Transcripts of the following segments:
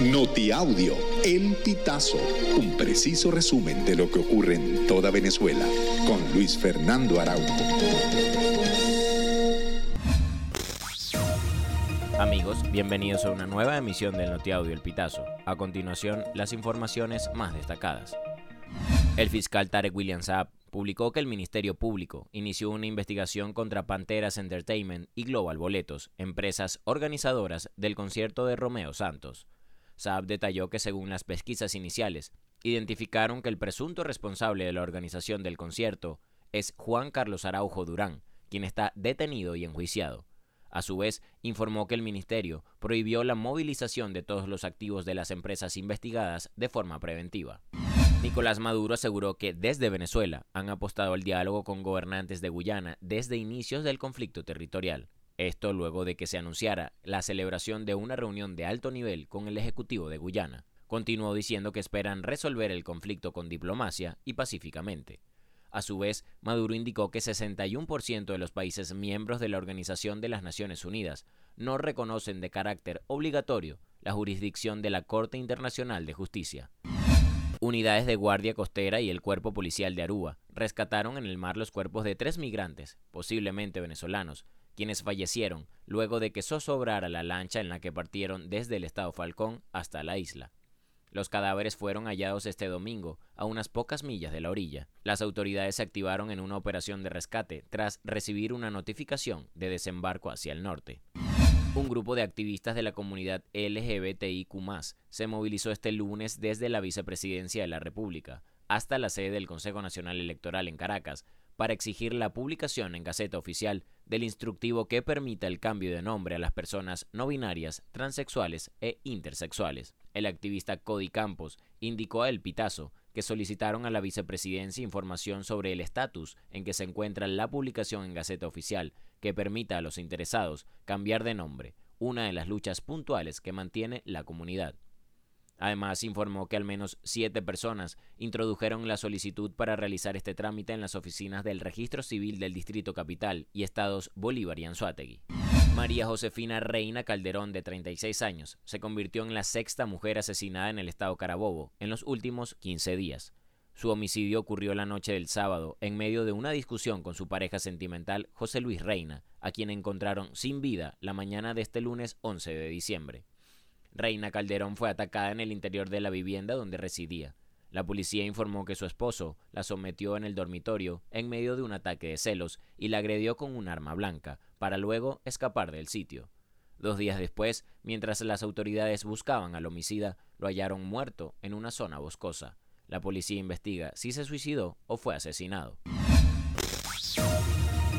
Notiaudio, El Pitazo, un preciso resumen de lo que ocurre en toda Venezuela, con Luis Fernando Araújo. Amigos, bienvenidos a una nueva emisión del Notiaudio El Pitazo. A continuación, las informaciones más destacadas. El fiscal Tarek William Saab publicó que el Ministerio Público inició una investigación contra Panteras Entertainment y Global Boletos, empresas organizadoras del concierto de Romeo Santos. Saab detalló que según las pesquisas iniciales, identificaron que el presunto responsable de la organización del concierto es Juan Carlos Araujo Durán, quien está detenido y enjuiciado. A su vez, informó que el ministerio prohibió la movilización de todos los activos de las empresas investigadas de forma preventiva. Nicolás Maduro aseguró que desde Venezuela han apostado al diálogo con gobernantes de Guyana desde inicios del conflicto territorial. Esto luego de que se anunciara la celebración de una reunión de alto nivel con el Ejecutivo de Guyana. Continuó diciendo que esperan resolver el conflicto con diplomacia y pacíficamente. A su vez, Maduro indicó que 61% de los países miembros de la Organización de las Naciones Unidas no reconocen de carácter obligatorio la jurisdicción de la Corte Internacional de Justicia. Unidades de Guardia Costera y el Cuerpo Policial de Aruba rescataron en el mar los cuerpos de tres migrantes, posiblemente venezolanos, quienes fallecieron luego de que zozobrara la lancha en la que partieron desde el estado Falcón hasta la isla. Los cadáveres fueron hallados este domingo a unas pocas millas de la orilla. Las autoridades se activaron en una operación de rescate tras recibir una notificación de desembarco hacia el norte. Un grupo de activistas de la comunidad LGBTIQ se movilizó este lunes desde la vicepresidencia de la República hasta la sede del Consejo Nacional Electoral en Caracas para exigir la publicación en Gaceta Oficial del instructivo que permita el cambio de nombre a las personas no binarias, transexuales e intersexuales. El activista Cody Campos indicó a El Pitazo que solicitaron a la vicepresidencia información sobre el estatus en que se encuentra la publicación en Gaceta Oficial que permita a los interesados cambiar de nombre, una de las luchas puntuales que mantiene la comunidad. Además, informó que al menos siete personas introdujeron la solicitud para realizar este trámite en las oficinas del Registro Civil del Distrito Capital y estados Bolívar y Anzuategui. María Josefina Reina Calderón, de 36 años, se convirtió en la sexta mujer asesinada en el estado Carabobo en los últimos 15 días. Su homicidio ocurrió la noche del sábado, en medio de una discusión con su pareja sentimental José Luis Reina, a quien encontraron sin vida la mañana de este lunes 11 de diciembre. Reina Calderón fue atacada en el interior de la vivienda donde residía. La policía informó que su esposo la sometió en el dormitorio en medio de un ataque de celos y la agredió con un arma blanca, para luego escapar del sitio. Dos días después, mientras las autoridades buscaban al homicida, lo hallaron muerto en una zona boscosa. La policía investiga si se suicidó o fue asesinado.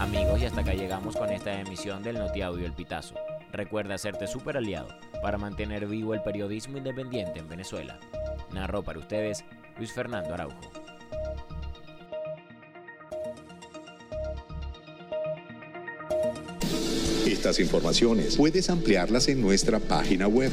Amigos, y hasta acá llegamos con esta emisión del Notiaudio El Pitazo. Recuerda hacerte super aliado para mantener vivo el periodismo independiente en Venezuela. Narró para ustedes Luis Fernando Araujo. Estas informaciones puedes ampliarlas en nuestra página web